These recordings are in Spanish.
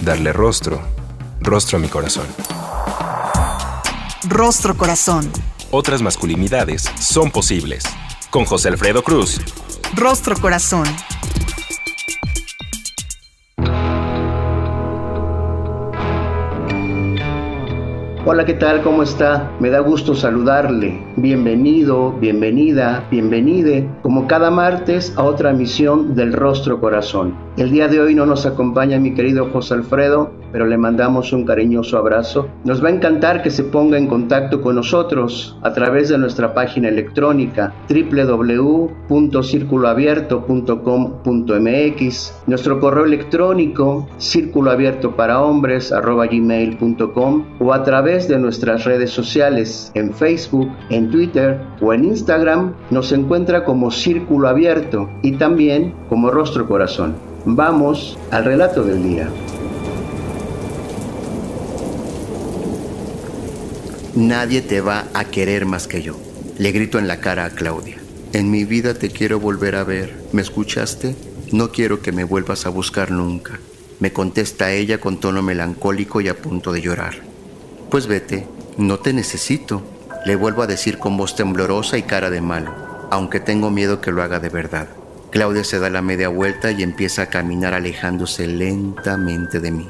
darle rostro, rostro a mi corazón. Rostro Corazón. Otras masculinidades son posibles. Con José Alfredo Cruz. Rostro Corazón. Hola, ¿qué tal? ¿Cómo está? Me da gusto saludarle. Bienvenido, bienvenida, bienvenide, como cada martes, a otra misión del Rostro Corazón. El día de hoy no nos acompaña mi querido José Alfredo, pero le mandamos un cariñoso abrazo. Nos va a encantar que se ponga en contacto con nosotros a través de nuestra página electrónica www.circuloabierto.com.mx, nuestro correo electrónico círculoabiertoparahombres.gmail.com o a través de nuestras redes sociales en Facebook, en Twitter o en Instagram nos encuentra como Círculo Abierto y también como Rostro Corazón. Vamos al relato del día. Nadie te va a querer más que yo. Le grito en la cara a Claudia. En mi vida te quiero volver a ver. ¿Me escuchaste? No quiero que me vuelvas a buscar nunca. Me contesta ella con tono melancólico y a punto de llorar. Pues vete, no te necesito. Le vuelvo a decir con voz temblorosa y cara de malo, aunque tengo miedo que lo haga de verdad. Claudia se da la media vuelta y empieza a caminar alejándose lentamente de mí.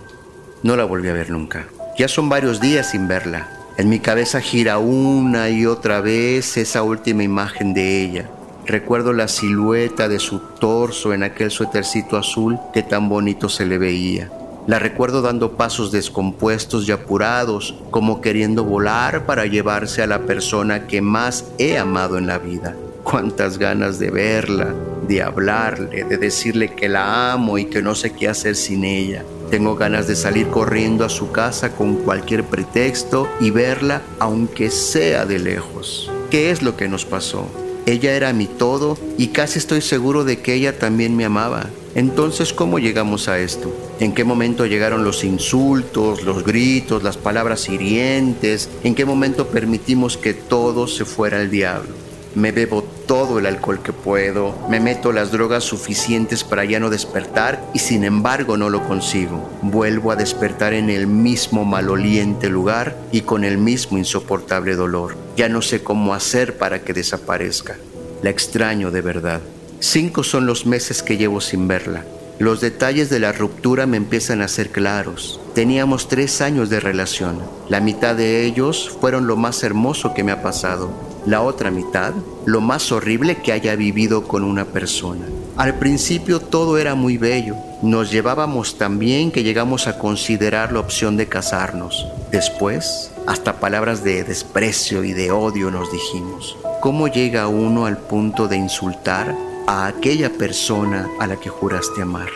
No la volví a ver nunca. Ya son varios días sin verla. En mi cabeza gira una y otra vez esa última imagen de ella. Recuerdo la silueta de su torso en aquel suétercito azul que tan bonito se le veía. La recuerdo dando pasos descompuestos y apurados, como queriendo volar para llevarse a la persona que más he amado en la vida. Cuántas ganas de verla, de hablarle, de decirle que la amo y que no sé qué hacer sin ella. Tengo ganas de salir corriendo a su casa con cualquier pretexto y verla aunque sea de lejos. ¿Qué es lo que nos pasó? Ella era mi todo y casi estoy seguro de que ella también me amaba. Entonces, ¿cómo llegamos a esto? ¿En qué momento llegaron los insultos, los gritos, las palabras hirientes? ¿En qué momento permitimos que todo se fuera al diablo? Me bebo todo el alcohol que puedo, me meto las drogas suficientes para ya no despertar y sin embargo no lo consigo. Vuelvo a despertar en el mismo maloliente lugar y con el mismo insoportable dolor. Ya no sé cómo hacer para que desaparezca. La extraño de verdad. Cinco son los meses que llevo sin verla. Los detalles de la ruptura me empiezan a ser claros. Teníamos tres años de relación. La mitad de ellos fueron lo más hermoso que me ha pasado. La otra mitad, lo más horrible que haya vivido con una persona. Al principio todo era muy bello. Nos llevábamos tan bien que llegamos a considerar la opción de casarnos. Después, hasta palabras de desprecio y de odio nos dijimos. ¿Cómo llega uno al punto de insultar a aquella persona a la que juraste amar.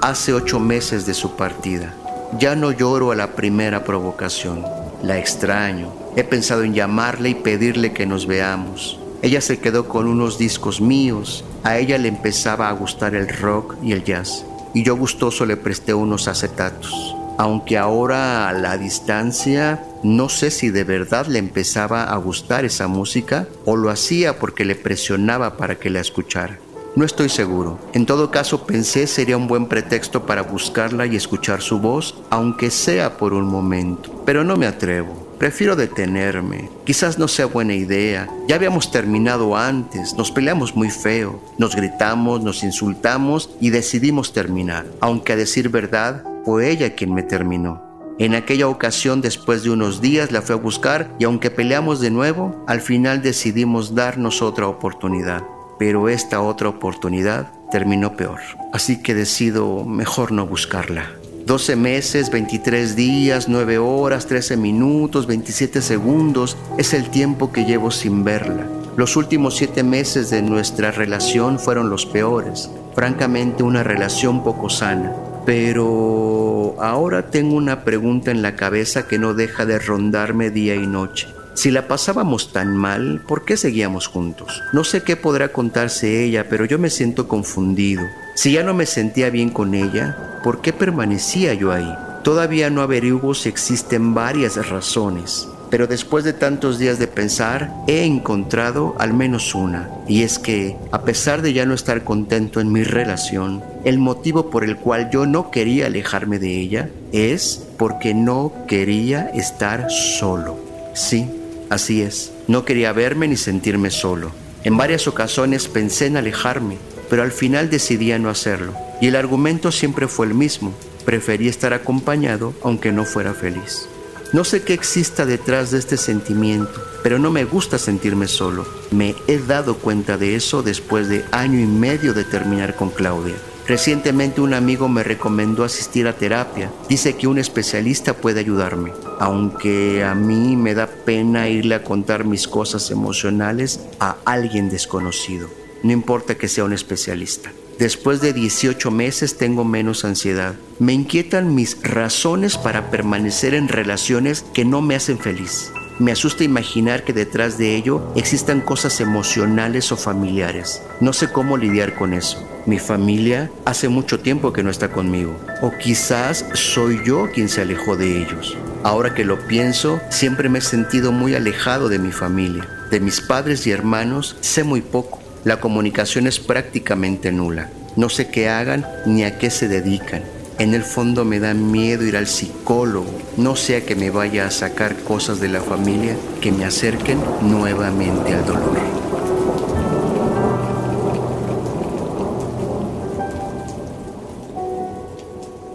Hace ocho meses de su partida. Ya no lloro a la primera provocación. La extraño. He pensado en llamarle y pedirle que nos veamos. Ella se quedó con unos discos míos. A ella le empezaba a gustar el rock y el jazz. Y yo gustoso le presté unos acetatos. Aunque ahora a la distancia no sé si de verdad le empezaba a gustar esa música o lo hacía porque le presionaba para que la escuchara. No estoy seguro. En todo caso, pensé sería un buen pretexto para buscarla y escuchar su voz, aunque sea por un momento. Pero no me atrevo. Prefiero detenerme. Quizás no sea buena idea. Ya habíamos terminado antes. Nos peleamos muy feo. Nos gritamos, nos insultamos y decidimos terminar. Aunque a decir verdad, fue ella quien me terminó. En aquella ocasión, después de unos días, la fui a buscar y aunque peleamos de nuevo, al final decidimos darnos otra oportunidad pero esta otra oportunidad terminó peor. Así que decido mejor no buscarla. 12 meses, 23 días, 9 horas, 13 minutos, 27 segundos es el tiempo que llevo sin verla. Los últimos 7 meses de nuestra relación fueron los peores. Francamente una relación poco sana. Pero ahora tengo una pregunta en la cabeza que no deja de rondarme día y noche. Si la pasábamos tan mal, ¿por qué seguíamos juntos? No sé qué podrá contarse ella, pero yo me siento confundido. Si ya no me sentía bien con ella, ¿por qué permanecía yo ahí? Todavía no averiguo si existen varias razones, pero después de tantos días de pensar, he encontrado al menos una, y es que, a pesar de ya no estar contento en mi relación, el motivo por el cual yo no quería alejarme de ella es porque no quería estar solo. Sí, Así es, no quería verme ni sentirme solo. En varias ocasiones pensé en alejarme, pero al final decidí no hacerlo. Y el argumento siempre fue el mismo. Preferí estar acompañado aunque no fuera feliz. No sé qué exista detrás de este sentimiento, pero no me gusta sentirme solo. Me he dado cuenta de eso después de año y medio de terminar con Claudia. Recientemente un amigo me recomendó asistir a terapia. Dice que un especialista puede ayudarme, aunque a mí me da pena irle a contar mis cosas emocionales a alguien desconocido. No importa que sea un especialista. Después de 18 meses tengo menos ansiedad. Me inquietan mis razones para permanecer en relaciones que no me hacen feliz. Me asusta imaginar que detrás de ello existan cosas emocionales o familiares. No sé cómo lidiar con eso. Mi familia hace mucho tiempo que no está conmigo. O quizás soy yo quien se alejó de ellos. Ahora que lo pienso, siempre me he sentido muy alejado de mi familia. De mis padres y hermanos sé muy poco. La comunicación es prácticamente nula. No sé qué hagan ni a qué se dedican. En el fondo me da miedo ir al psicólogo, no sea que me vaya a sacar cosas de la familia que me acerquen nuevamente al dolor.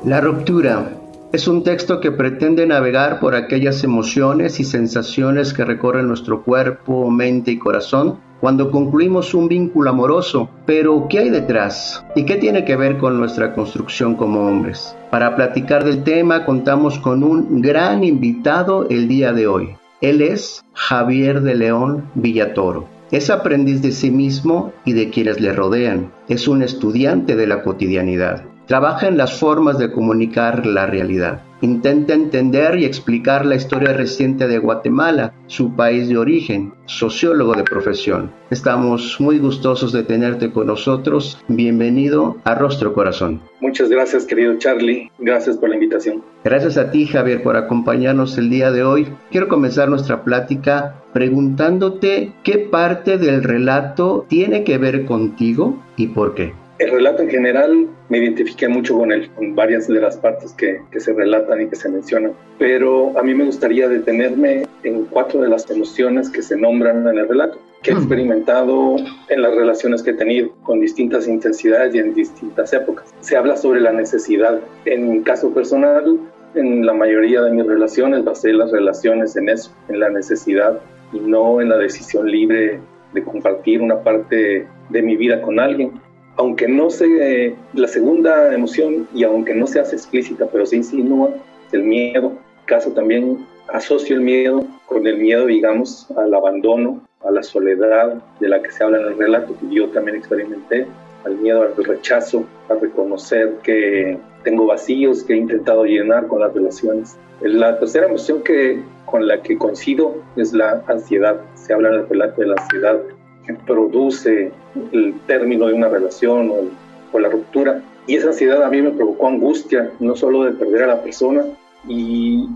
La ruptura es un texto que pretende navegar por aquellas emociones y sensaciones que recorren nuestro cuerpo, mente y corazón cuando concluimos un vínculo amoroso. Pero, ¿qué hay detrás? ¿Y qué tiene que ver con nuestra construcción como hombres? Para platicar del tema contamos con un gran invitado el día de hoy. Él es Javier de León Villatoro. Es aprendiz de sí mismo y de quienes le rodean. Es un estudiante de la cotidianidad. Trabaja en las formas de comunicar la realidad. Intenta entender y explicar la historia reciente de Guatemala, su país de origen, sociólogo de profesión. Estamos muy gustosos de tenerte con nosotros. Bienvenido a Rostro Corazón. Muchas gracias, querido Charlie. Gracias por la invitación. Gracias a ti, Javier, por acompañarnos el día de hoy. Quiero comenzar nuestra plática preguntándote qué parte del relato tiene que ver contigo y por qué. El relato en general me identifiqué mucho con él, con varias de las partes que, que, se relatan y que se mencionan, pero a mí me gustaría detenerme en cuatro de las emociones que se nombran en el relato, que he experimentado en las relaciones que he tenido con distintas intensidades y en distintas épocas. Se habla sobre la necesidad. En mi caso personal, en la mayoría de mis relaciones basé las relaciones en eso, en la necesidad y no en la decisión libre de compartir una parte de mi vida con alguien aunque no se, la segunda emoción y aunque no se hace explícita, pero se insinúa, el miedo. Caso también asocio el miedo con el miedo, digamos, al abandono, a la soledad de la que se habla en el relato, que yo también experimenté, al miedo al rechazo, a reconocer que tengo vacíos que he intentado llenar con las relaciones. La tercera emoción que, con la que coincido es la ansiedad. Se habla en el relato de la ansiedad que produce el término de una relación o, la ruptura. Y esa ansiedad a mí me provocó angustia, no solo de perder a la persona y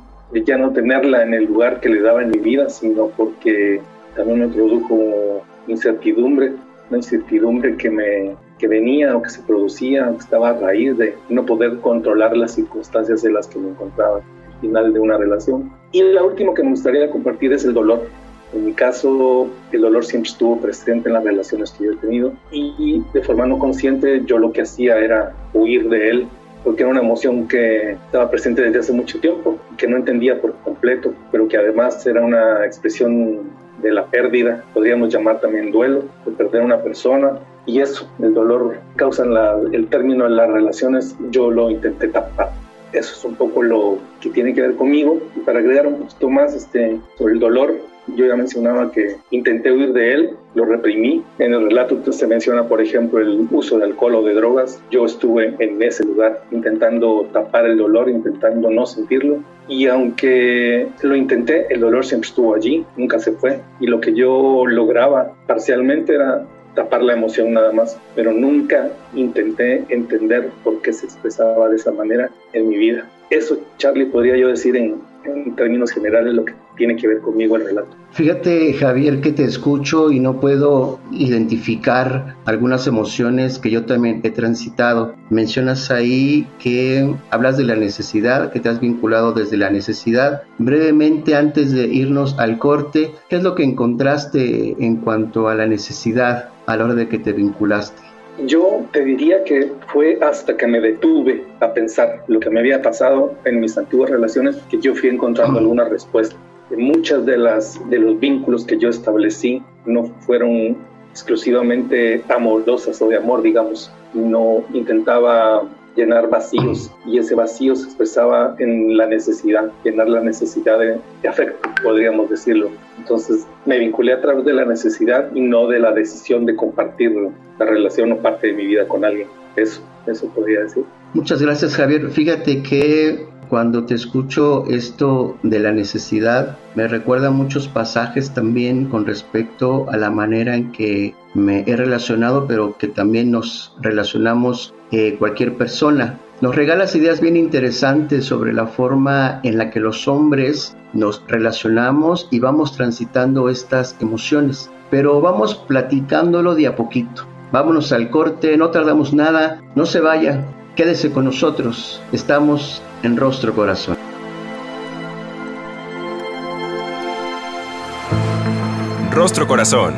ya no tenerla en el lugar que le daba en mi vida, sino porque también me produjo incertidumbre, una incertidumbre que, me, que venía o que se producía, que estaba a raíz de no poder controlar las circunstancias en las que me encontraba al final de una relación. Y la última que me gustaría compartir es el dolor. En mi caso, el dolor siempre estuvo presente en las relaciones que yo he tenido y de forma no consciente yo lo que hacía era huir de él porque era una emoción que estaba presente desde hace mucho tiempo, que no entendía por completo, pero que además era una expresión de la pérdida, podríamos llamar también duelo, de perder a una persona. Y eso, el dolor causa el término de las relaciones, yo lo intenté tapar. Eso es un poco lo que tiene que ver conmigo. Y para agregar un poquito más este, sobre el dolor, Yo ya mencionaba que intenté huir de él, lo reprimí. En el relato se menciona, por ejemplo, el uso de alcohol o de drogas. Yo estuve en ese lugar intentando tapar el dolor, intentando no sentirlo. Y aunque lo intenté, el dolor siempre estuvo allí, nunca se fue. Y lo que yo lograba parcialmente era tapar la emoción nada más, pero nunca intenté entender por qué se expresaba de esa manera en mi vida. Eso, Charlie, podría yo decir en, términos generales lo que tiene que ver conmigo el relato. Fíjate, Javier, que te escucho y no puedo identificar algunas emociones que yo también he transitado. Mencionas ahí que hablas de la necesidad, que te has vinculado desde la necesidad. Brevemente, antes de irnos al corte, ¿qué es lo que encontraste en cuanto a la necesidad a la hora de que te vinculaste? Yo te diría que fue hasta que me detuve a pensar lo que me había pasado en mis antiguas relaciones que yo fui encontrando alguna respuesta. Muchas de las de los vínculos que yo establecí no fueron exclusivamente amorosas o de amor, digamos. No intentaba llenar vacíos y ese vacío se expresaba en la necesidad, llenar la necesidad de, afecto, podríamos decirlo. Entonces me vinculé a través de la necesidad y no de la decisión de compartir la relación o parte de mi vida con alguien. Eso, eso podría decir. Muchas gracias Javier. Fíjate que cuando te escucho esto de la necesidad, me recuerda muchos pasajes también con respecto a la manera en que me he relacionado, pero que también nos relacionamos eh, cualquier persona. Nos regalas ideas bien interesantes sobre la forma en la que los hombres nos relacionamos y vamos transitando estas emociones. Pero vamos platicándolo de a poquito. Vámonos al corte, no tardamos nada, no se vaya, quédese con nosotros. Estamos en Rostro Corazón. Rostro Corazón.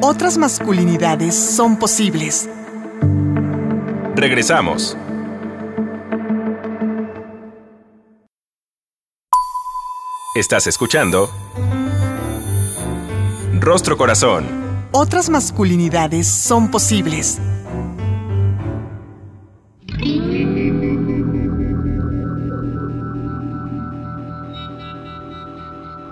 Otras masculinidades son posibles. Regresamos. Estás escuchando Rostro Corazón. Otras masculinidades son posibles.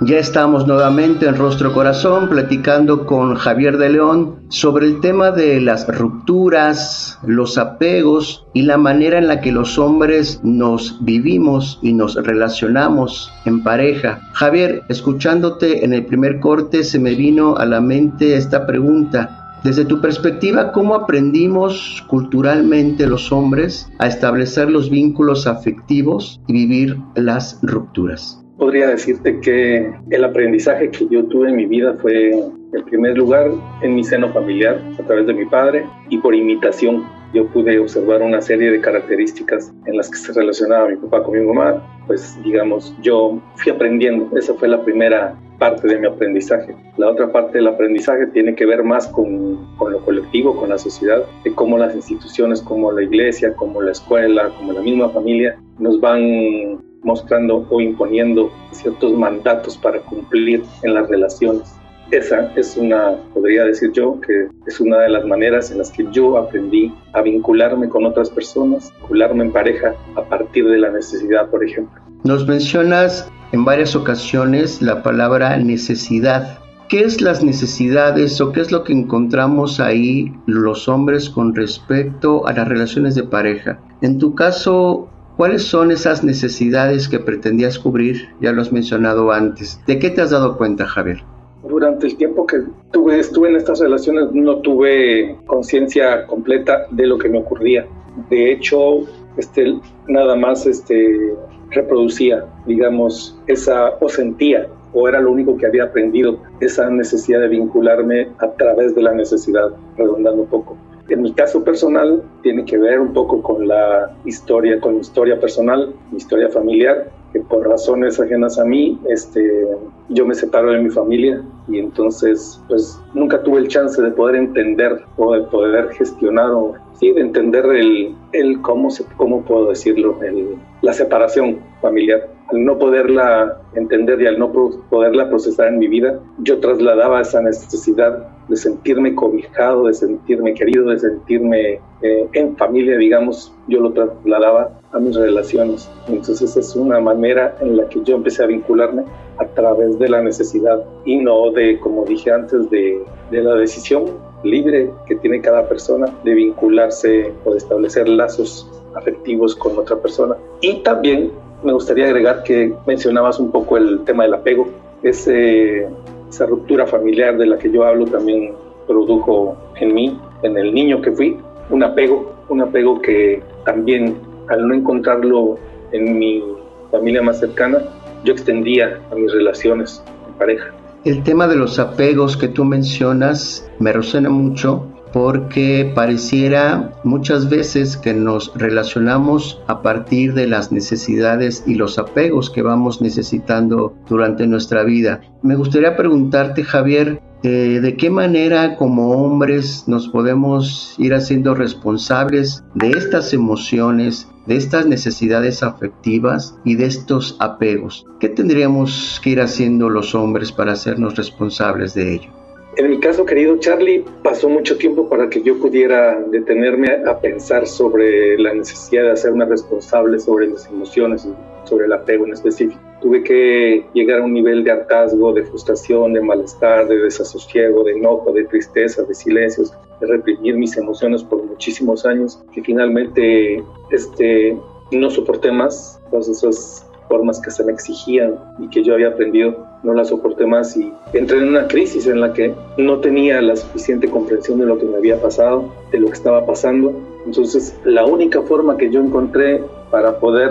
Ya estamos nuevamente en Rostro Corazón platicando con Javier de León sobre el tema de las rupturas, los apegos y la manera en la que los hombres nos vivimos y nos relacionamos en pareja. Javier, escuchándote en el primer corte se me vino a la mente esta pregunta. Desde tu perspectiva, ¿cómo aprendimos culturalmente los hombres a establecer los vínculos afectivos y vivir las rupturas? Podría decirte que el aprendizaje que yo tuve en mi vida fue, en primer lugar, en mi seno familiar, a través de mi padre, y por imitación. Yo pude observar una serie de características en las que se relacionaba mi papá con mi mamá. Pues, digamos, yo fui aprendiendo. Esa fue la primera parte de mi aprendizaje. La otra parte del aprendizaje tiene que ver más con, con, lo colectivo, con la sociedad, de cómo las instituciones como la iglesia, como la escuela, como la misma familia nos van mostrando o imponiendo ciertos mandatos para cumplir en las relaciones. Esa es una, podría decir yo, que es una de las maneras en las que yo aprendí a vincularme con otras personas, vincularme en pareja a partir de la necesidad, por ejemplo. Nos mencionas en varias ocasiones la palabra necesidad. ¿Qué es las necesidades o qué es lo que encontramos ahí los hombres con respecto a las relaciones de pareja? En tu caso, ¿Cuáles son esas necesidades que pretendías cubrir? Ya lo has mencionado antes. ¿De qué te has dado cuenta, Javier? Durante el tiempo que tuve, estuve en estas relaciones no tuve conciencia completa de lo que me ocurría. De hecho, este, nada más este, reproducía, digamos, esa o sentía o era lo único que había aprendido, esa necesidad de vincularme a través de la necesidad, redondando un poco. En mi caso personal tiene que ver un poco con la historia, con mi historia personal, mi historia familiar, que por razones ajenas a mí, este, yo me separo de mi familia y entonces pues nunca tuve el chance de poder entender o de poder gestionar o sí, de entender el, el cómo, se, cómo puedo decirlo, el, la separación familiar. Al no poderla entender y al no poderla procesar en mi vida, yo trasladaba esa necesidad de sentirme cobijado, de sentirme querido, de sentirme eh, en familia, digamos, yo lo trasladaba a mis relaciones. Entonces es una manera en la que yo empecé a vincularme a través de la necesidad y no de, como dije antes, de, de la decisión libre que tiene cada persona de vincularse o de establecer lazos afectivos con otra persona. Y también me gustaría agregar que mencionabas un poco el tema del apego. Esa ruptura familiar de la que yo hablo también produjo en mí, en el niño que fui, un apego, un apego que también al no encontrarlo en mi familia más cercana, yo extendía a mis relaciones en pareja. El tema de los apegos que tú mencionas me resuena mucho porque pareciera muchas veces que nos relacionamos a partir de las necesidades y los apegos que vamos necesitando durante nuestra vida. Me gustaría preguntarte, Javier, eh, de qué manera como hombres nos podemos ir haciendo responsables de estas emociones, de estas necesidades afectivas y de estos apegos. ¿Qué tendríamos que ir haciendo los hombres para hacernos responsables de ello? En mi caso, querido Charlie, pasó mucho tiempo para que yo pudiera detenerme a pensar sobre la necesidad de hacerme responsable sobre mis emociones sobre el apego en específico. Tuve que llegar a un nivel de hartazgo, de frustración, de malestar, de desasosiego, de enojo, de tristeza, de silencios, de reprimir mis emociones por muchísimos años, que finalmente este, no soporté más todas esas formas que se me exigían y que yo había aprendido, no las soporté más y entré en una crisis en la que no tenía la suficiente comprensión de lo que me había pasado, de lo que estaba pasando. Entonces, la única forma que yo encontré para poder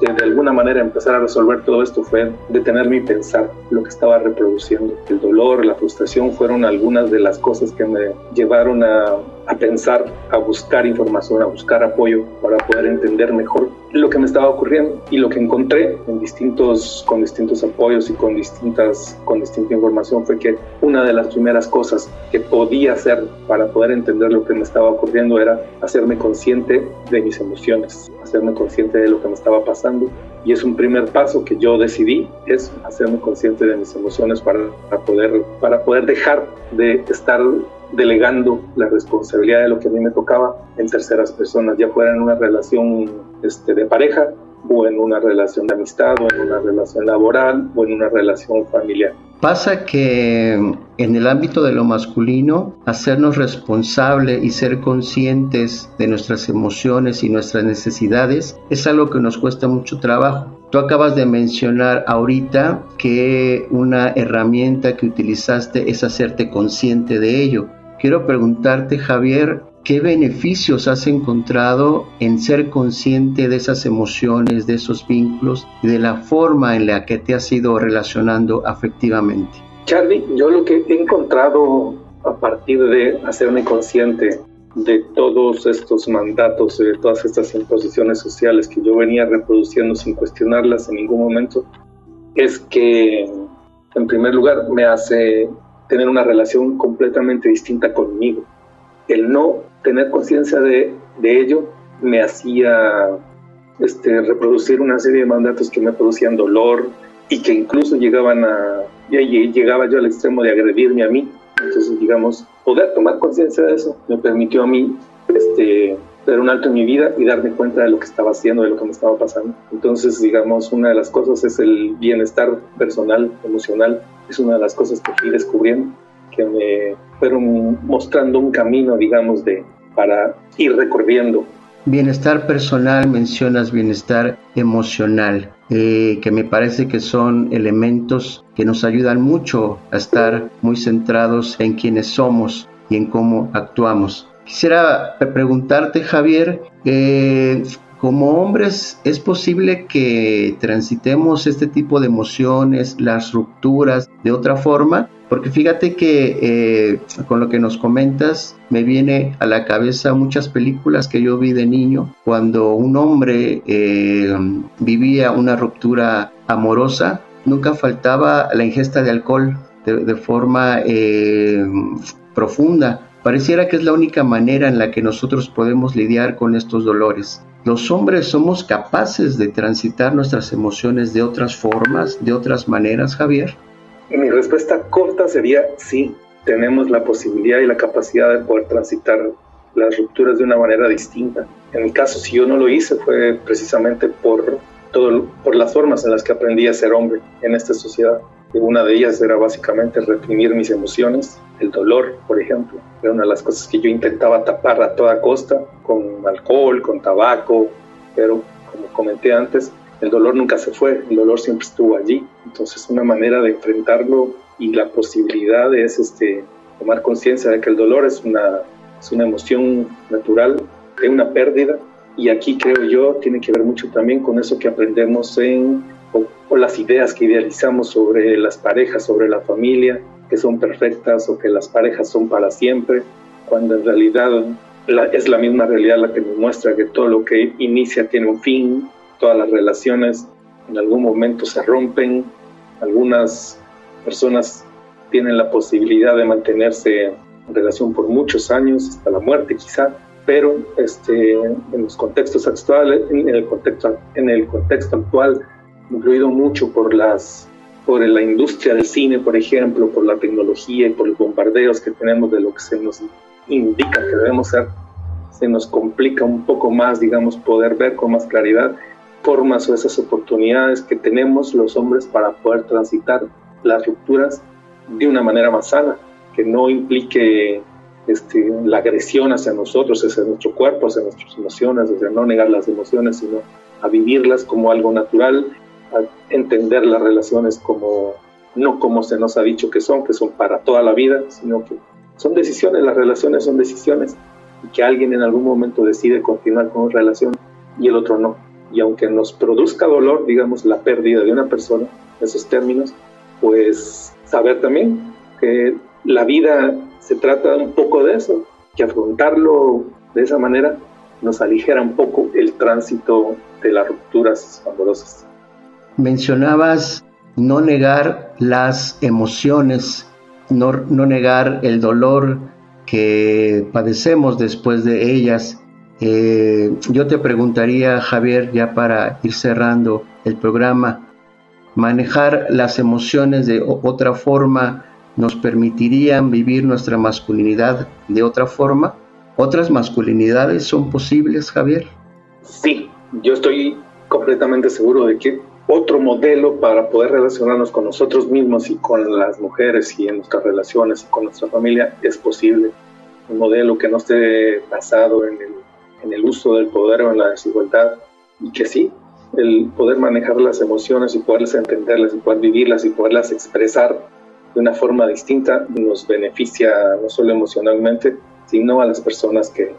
de, alguna manera empezar a resolver todo esto fue detenerme y pensar lo que estaba reproduciendo. El dolor, la frustración fueron algunas de las cosas que me llevaron a, a pensar, a buscar información, a buscar apoyo para poder entender mejor lo que me estaba ocurriendo y lo que encontré en distintos, con distintos apoyos y con, distintas, con distinta información fue que una de las primeras cosas que podía hacer para poder entender lo que me estaba ocurriendo era hacerme consciente de mis emociones, hacerme consciente de lo que me estaba pasando y es un primer paso que yo decidí es hacerme consciente de mis emociones para, para poder para poder dejar de estar delegando la responsabilidad de lo que a mí me tocaba en terceras personas, ya fuera en una relación este, de pareja o en una relación de amistad o en una relación laboral o en una relación familiar. Pasa que en el ámbito de lo masculino, hacernos responsable y ser conscientes de nuestras emociones y nuestras necesidades es algo que nos cuesta mucho trabajo. Tú acabas de mencionar ahorita que una herramienta que utilizaste es hacerte consciente de ello. Quiero preguntarte, Javier, ¿qué beneficios has encontrado en ser consciente de esas emociones, de esos vínculos y de la forma en la que te has ido relacionando afectivamente? Charlie, yo lo que he encontrado a partir de hacerme consciente de todos estos mandatos, de todas estas imposiciones sociales que yo venía reproduciendo sin cuestionarlas en ningún momento, es que en primer lugar me hace tener una relación completamente distinta conmigo. El no tener conciencia de, ello me hacía este, reproducir una serie de mandatos que me producían dolor y que incluso llegaban a, ya llegaba yo al extremo de agredirme a mí. Entonces, digamos, poder tomar conciencia de eso me permitió a mí este, dar un alto en mi vida y darme cuenta de lo que estaba haciendo, de lo que me estaba pasando. Entonces, digamos, una de las cosas es el bienestar personal, emocional, es una de las cosas que fui descubriendo, que me fueron mostrando un camino, digamos, de, para ir recorriendo. Bienestar personal, mencionas bienestar emocional, eh, que me parece que son elementos que nos ayudan mucho a estar muy centrados en quienes somos y en cómo actuamos. Quisiera preguntarte, Javier, eh, como hombres, ¿es posible que transitemos este tipo de emociones, las rupturas, de otra forma? Porque fíjate que eh, con lo que nos comentas me viene a la cabeza muchas películas que yo vi de niño cuando un hombre eh, vivía una ruptura amorosa, nunca faltaba la ingesta de alcohol de, forma profunda Pareciera que es la única manera en la que nosotros podemos lidiar con estos dolores. ¿Los hombres somos capaces de transitar nuestras emociones de otras formas, de otras maneras, Javier? Mi respuesta corta sería sí, tenemos la posibilidad y la capacidad de poder transitar las rupturas de una manera distinta. En mi caso, si yo no lo hice, fue precisamente por, todo, por las formas en las que aprendí a ser hombre en esta sociedad. Una de ellas era básicamente reprimir mis emociones, el dolor, por ejemplo. Era una de las cosas que yo intentaba tapar a toda costa con alcohol, con tabaco, pero como comenté antes, el dolor nunca se fue, el dolor siempre estuvo allí. Entonces una manera de enfrentarlo y la posibilidad es este, tomar conciencia de que el dolor es una, es una emoción natural, de una pérdida. Y aquí creo yo tiene que ver mucho también con eso que aprendemos en, o, las ideas que idealizamos sobre las parejas, sobre la familia, que son perfectas o que las parejas son para siempre, cuando en realidad es la misma realidad la que nos muestra que todo lo que inicia tiene un fin, todas las relaciones en algún momento se rompen, algunas personas tienen la posibilidad de mantenerse en relación por muchos años, hasta la muerte quizá, pero este, en los contextos actuales, en el contexto, en el contexto actual, incluido mucho por las por la industria del cine, por ejemplo, por la tecnología y por los bombardeos que tenemos de lo que se nos indica que debemos ser, se nos complica un poco más, digamos, poder ver con más claridad formas o esas oportunidades que tenemos los hombres para poder transitar las rupturas de una manera más sana, que no implique este, la agresión hacia nosotros, hacia nuestro cuerpo, hacia nuestras emociones, hacia no negar las emociones, sino a vivirlas como algo natural, entender las relaciones como no como se nos ha dicho que son, que son para toda la vida, sino que son decisiones, las relaciones son decisiones y que alguien en algún momento decide continuar con una relación y el otro no. Y aunque nos produzca dolor, digamos, la pérdida de una persona, esos términos, pues saber también que la vida se trata un poco de eso, que afrontarlo de esa manera nos aligera un poco el tránsito de las rupturas amorosas. Mencionabas no negar las emociones, no, no negar el dolor que padecemos después de ellas. Eh, yo te preguntaría, Javier, ya para ir cerrando el programa, manejar las emociones de otra forma nos permitirían vivir nuestra masculinidad de otra forma? ¿Otras masculinidades son posibles, Javier? Sí, yo estoy completamente seguro de que otro modelo para poder relacionarnos con nosotros mismos y con las mujeres y en nuestras relaciones y con nuestra familia es posible. Un modelo que no esté basado en el, en el uso del poder o en la desigualdad y que sí, el poder manejar las emociones y poderlas entenderlas y poder vivirlas y poderlas expresar de una forma distinta nos beneficia no solo emocionalmente, sino a las personas que,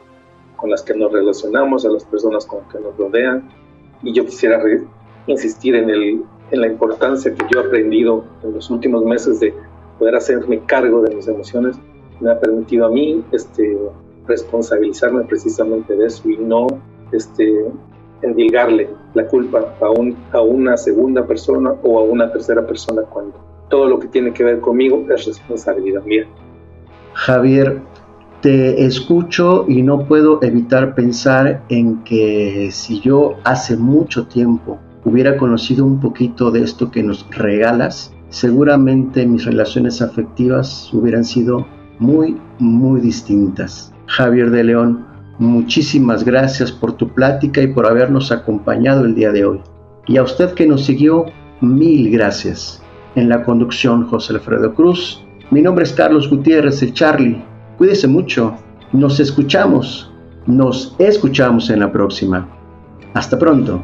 con las que nos relacionamos, a las personas con las que nos rodean. Y yo quisiera insistir en, el, en la importancia que yo he aprendido en los últimos meses de poder hacerme cargo de mis emociones. Me ha permitido a mí este, responsabilizarme precisamente de eso y no este, endilgarle la culpa a, un, a una segunda persona o a una tercera persona cuando todo lo que tiene que ver conmigo es responsabilidad mía. Javier, te escucho y no puedo evitar pensar en que si yo hace mucho tiempo hubiera conocido un poquito de esto que nos regalas, seguramente mis relaciones afectivas hubieran sido muy, muy distintas. Javier de León, Muchísimas gracias por tu plática y por habernos acompañado el día de hoy. Y a usted que nos siguió, mil gracias. En la conducción, José Alfredo Cruz. Mi nombre es Carlos Gutiérrez, el Charlie. Cuídese mucho. Nos escuchamos. Nos escuchamos en la próxima. Hasta pronto.